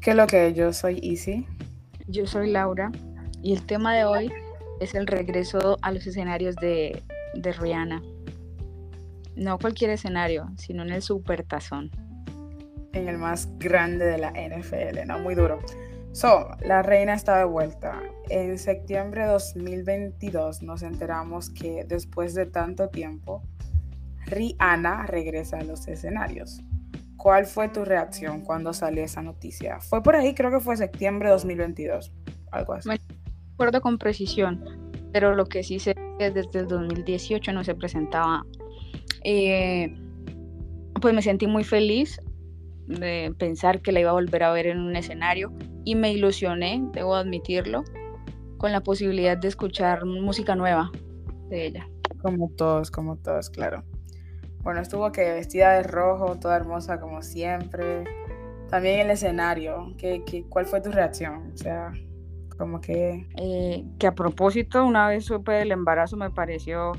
¿Qué es lo que yo soy Easy? Yo soy Laura y el tema de hoy es el regreso a los escenarios de, de Rihanna. No cualquier escenario, sino en el Super Tazón. En el más grande de la NFL, ¿no? Muy duro. So, la reina está de vuelta. En septiembre de 2022 nos enteramos que después de tanto tiempo, Rihanna regresa a los escenarios. ¿Cuál fue tu reacción cuando salió esa noticia? Fue por ahí, creo que fue septiembre de 2022, algo así. No recuerdo con precisión, pero lo que sí sé es que desde el 2018 no se presentaba. Eh, pues me sentí muy feliz de pensar que la iba a volver a ver en un escenario y me ilusioné, debo admitirlo, con la posibilidad de escuchar música nueva de ella. Como todos, como todos, claro. Bueno, estuvo que vestida de rojo, toda hermosa como siempre. También el escenario, ¿qué, qué, cuál fue tu reacción? O sea, como que... Eh, que a propósito, una vez supe del embarazo, me pareció...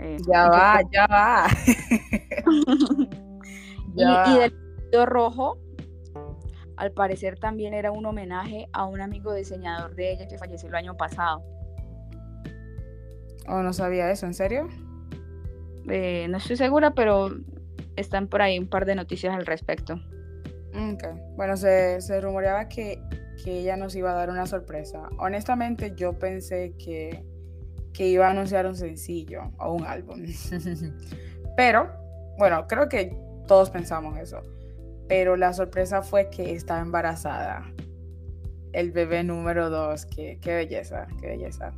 Eh, ya va, ya va. y, y del vestido rojo, al parecer también era un homenaje a un amigo diseñador de ella que falleció el año pasado. Oh, no sabía eso, ¿en serio? Eh, no estoy segura, pero están por ahí un par de noticias al respecto. Okay. Bueno, se, se rumoreaba que, que, ella nos iba a dar una sorpresa. Honestamente, yo pensé que, que iba a anunciar un sencillo o un álbum. pero, bueno, creo que todos pensamos eso. Pero la sorpresa fue que estaba embarazada. El bebé número dos. Qué, qué belleza, qué belleza.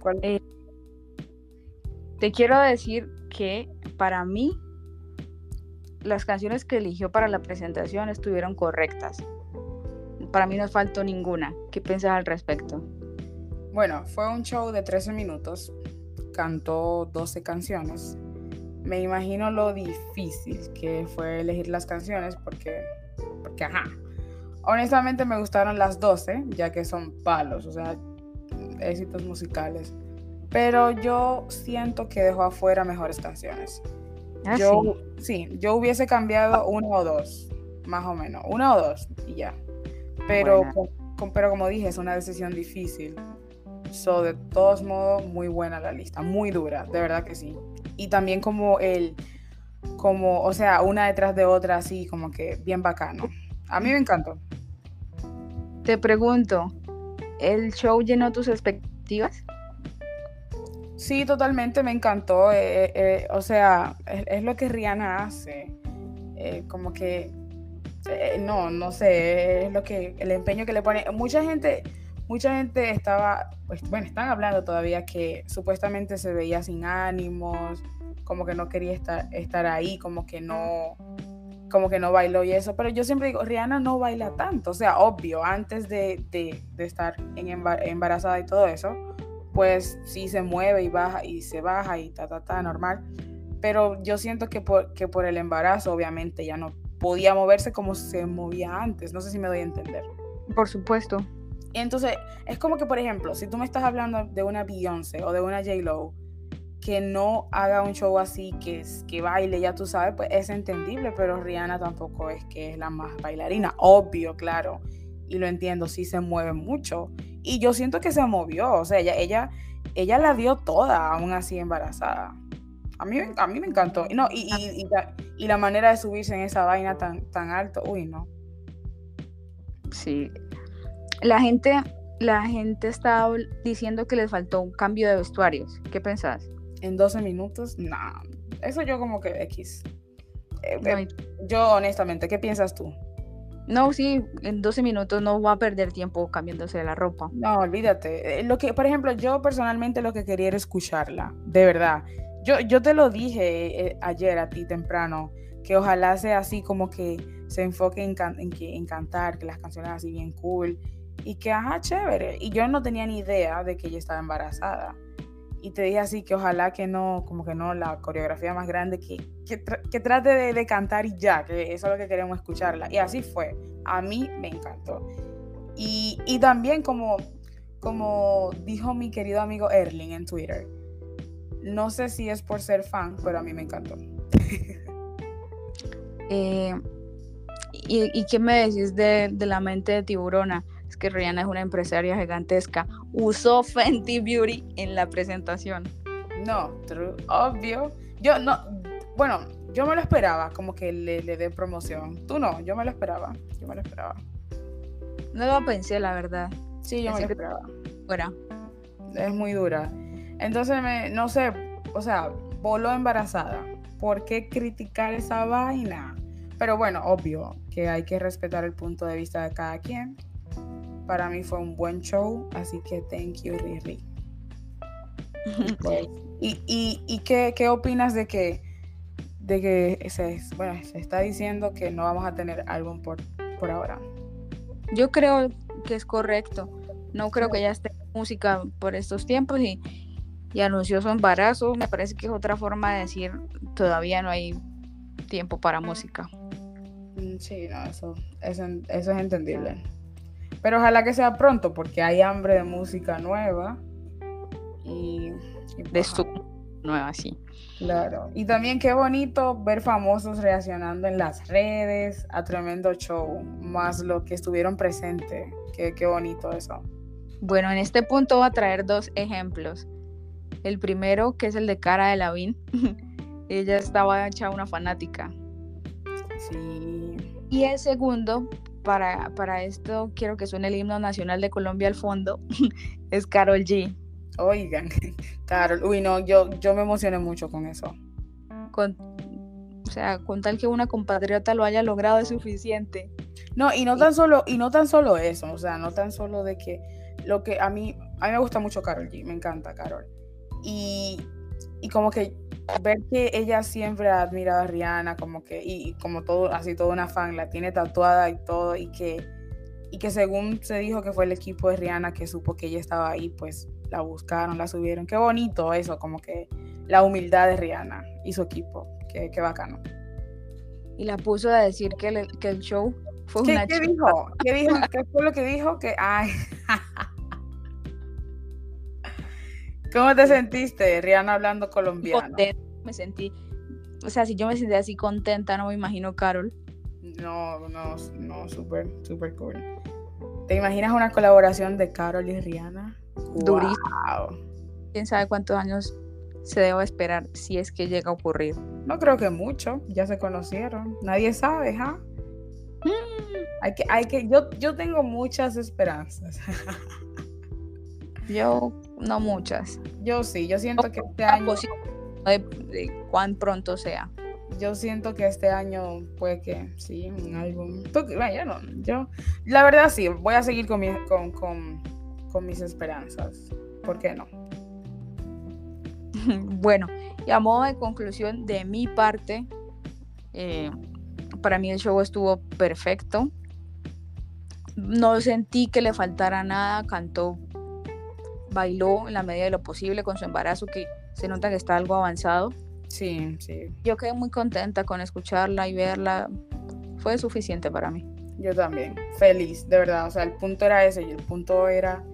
¿Cuál? Eh, te quiero decir que para mí las canciones que eligió para la presentación estuvieron correctas. Para mí no faltó ninguna. ¿Qué piensas al respecto? Bueno, fue un show de 13 minutos. Cantó 12 canciones. Me imagino lo difícil que fue elegir las canciones porque, porque ajá. Honestamente me gustaron las 12, ya que son palos, o sea, éxitos musicales pero yo siento que dejó afuera mejores canciones. ¿Ah, yo, sí? yo hubiese cambiado una o dos, más o menos, una o dos y ya. Pero, con, pero como dije, es una decisión difícil. So, de todos modos, muy buena la lista, muy dura, de verdad que sí. Y también como el, como, o sea, una detrás de otra, así como que bien bacano. A mí me encantó. Te pregunto, ¿el show llenó tus expectativas? Sí, totalmente, me encantó. Eh, eh, eh, o sea, es, lo que Rihanna hace. como que, no, no sé, es lo que, el empeño que le pone. Mucha gente, mucha gente estaba, pues, bueno, están hablando todavía que supuestamente se veía sin ánimos, como que no quería estar, estar ahí, como que no, como que no bailó y eso. Pero yo siempre digo, Rihanna no baila tanto. O sea, obvio, antes de, de, de estar en embarazada y todo eso pues sí se mueve y baja y se baja y ta, ta, ta, normal. Pero yo siento que por, que por el embarazo, obviamente, ya no podía moverse como se movía antes. No sé si me doy a entender. Por supuesto. Entonces, es como que, por ejemplo, si tú me estás hablando de una Beyoncé o de una J-Lo, que no haga un show así, que, que baile, ya tú sabes, pues es entendible, pero Rihanna tampoco es que es la más bailarina, obvio, claro, y lo entiendo, sí se mueve mucho, y yo siento que se movió, o sea, ella, ella, ella la dio toda, aún así embarazada. A mí, a mí me encantó. No, y, y, la, y, la, manera de subirse en esa vaina tan, tan alto, uy, no. Sí. La gente, la gente estaba diciendo que les faltó un cambio de vestuarios. ¿Qué pensás? En 12 minutos, no. Eso yo como que X. Eh, eh, yo honestamente, ¿qué piensas tú? No, sí, en 12 minutos no va a perder tiempo cambiándose la ropa. No, olvídate. Eh, lo que, por ejemplo, yo personalmente lo que quería era escucharla, de verdad. Yo, yo te lo dije eh, ayer a ti temprano, que ojalá sea así como que se enfoque en, en, en cantar, que las canciones así bien cool y que, ajá, chévere. Y yo no tenía ni idea de que ella estaba embarazada y te dije así que ojalá que no, como que no, la coreografía más grande, que, que, trate de, cantar y ya, que eso es lo que queremos escucharla. Y así fue. A mí me encantó. Y, y también como, como dijo mi querido amigo Erling en Twitter, no sé si es por ser fan, pero a mí me encantó. Eh, ¿Y, qué me decís de, la mente de tiburona? Que Rihanna es una empresaria gigantesca. Usó Fenty Beauty en la presentación. No, true, obvio. Yo no, bueno, yo me lo esperaba, como que le, le dé promoción. Tú no, yo me lo esperaba. Yo me lo esperaba. No lo pensé, la verdad. Sí, yo me lo esperaba. Fuera. Es muy dura. Entonces, me, no sé, o sea, voló embarazada. ¿Por qué criticar esa vaina? Pero bueno, obvio que hay que respetar el punto de vista de cada quien. Para mí fue un buen show, así que thank you, Riri. ¿Y, y, y qué, qué, opinas de que, de que se, bueno, se está diciendo que no vamos a tener álbum por, por ahora? Yo creo que es correcto. No creo que ya esté música por estos tiempos y, y anunció su embarazo. Me parece que es otra forma de decir todavía no hay tiempo para música. Mm, sí, no, eso, eso, es entendible. Pero ojalá que sea pronto, porque hay hambre de música nueva. Y, de pues, su nueva, sí. Claro. Y también qué bonito ver famosos reaccionando en las redes a tremendo show, más lo que estuvieron presentes. Qué, qué bonito eso. Bueno, en este punto voy a traer dos ejemplos. El primero, que es el de Cara de Lavín. Ella estaba hecha una fanática. Sí. Y el segundo, para, para esto quiero que suene el himno nacional de Colombia al fondo, es Carol G. Oigan, Carol, uy no, yo, yo me emocioné mucho con eso. Con, o sea, con tal que una compatriota lo haya logrado es suficiente. No, y no tan solo, y no tan solo eso, o sea, no tan solo de que lo que a mí, a mí me gusta mucho Carol G, me encanta Carol. Y, y como que ver que ella siempre ha admirado a Rihanna, como que, y, como todo, así toda una fan, la tiene tatuada y todo, y que, y que según se dijo que fue el equipo de Rihanna que supo que ella estaba ahí, pues la buscaron, la subieron. Qué bonito eso, como que la humildad de Rihanna y su equipo, qué, qué bacano. Y la puso a decir que, el show fue ¿Qué, una ¿qué dijo? ¿Qué dijo? ¿Qué fue lo que dijo? Que, ay. ¿Cómo te sentiste, Rihanna, hablando colombiano? me sentí, o sea, si yo me sentí así contenta, no me imagino Carol. No, no, no, súper, súper cool. ¿Te imaginas una colaboración de Carol y Rihanna? Durísimo. ¿Quién sabe cuántos años se debe esperar si es que llega a ocurrir? No creo que mucho, ya se conocieron. Nadie sabe, ¿ah? Hay que, hay que, yo, yo tengo muchas esperanzas. yo no muchas. Yo sí, yo siento que este año de, cuán pronto sea. Yo siento que este año puede que sí, un álbum. Bueno, yo, la verdad sí, voy a seguir con, con, con, mis esperanzas. ¿Por qué no? bueno, y a modo de conclusión de mi parte, eh, para mí el show estuvo perfecto. No sentí que le faltara nada, cantó, bailó en la medida de lo posible con su embarazo, que se nota que está algo avanzado. Sí, sí. Yo quedé muy contenta con escucharla y verla. Fue suficiente para mí. Yo también, feliz, de verdad. O sea, el punto era ese y el punto era,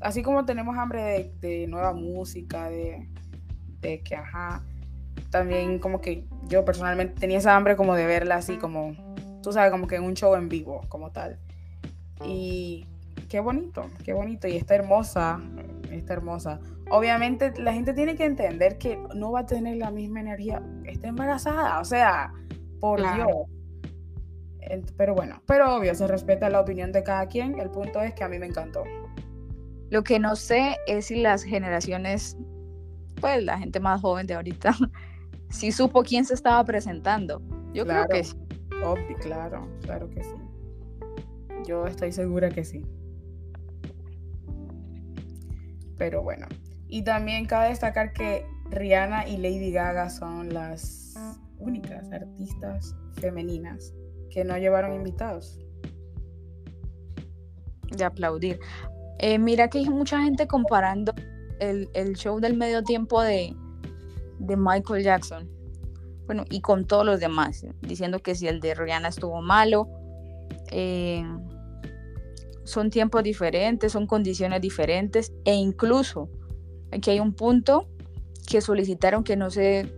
así como tenemos hambre de, nueva música, de, de que, ajá, también como que yo personalmente tenía esa hambre como de verla así como, tú sabes, como que en un show en vivo, como tal. Y qué bonito, qué bonito. Y está hermosa, está hermosa. Obviamente la gente tiene que entender que no va a tener la misma energía. Está embarazada, o sea, por Dios. Pero bueno, pero obvio, se respeta la opinión de cada quien. El punto es que a mí me encantó. Lo que no sé es si las generaciones, pues la gente más joven de ahorita, si supo quién se estaba presentando. Yo creo que sí. Obvio, claro, claro que sí. Yo estoy segura que sí. Pero bueno. Y también cabe destacar que Rihanna y Lady Gaga son las únicas artistas femeninas que no llevaron invitados. De aplaudir. Eh, mira que hay mucha gente comparando el, show del medio tiempo de, Michael Jackson. Bueno, y con todos los demás, diciendo que si el de Rihanna estuvo malo, eh, son tiempos diferentes, son condiciones diferentes e incluso aquí hay un punto que solicitaron que no se,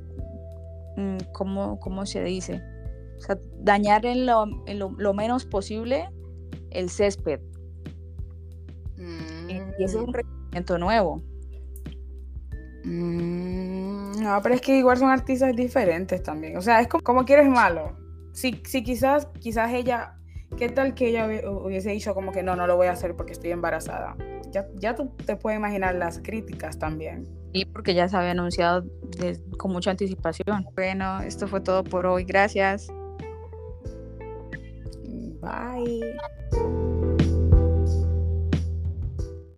mm, ¿cómo, cómo se dice? O sea, dañar en lo, en lo, menos posible el césped. Y ese es un mm. requerimiento nuevo. Mm, no, pero es que igual son artistas diferentes también. O sea, es como, como quieres malo. Si, si quizás, quizás ella, ¿qué tal que ella hubiese dicho como que no, no lo voy a hacer porque estoy embarazada? Ya, ya tú te puedes imaginar las críticas también. Sí, porque ya se había anunciado con mucha anticipación. Bueno, esto fue todo por hoy. Gracias. Bye.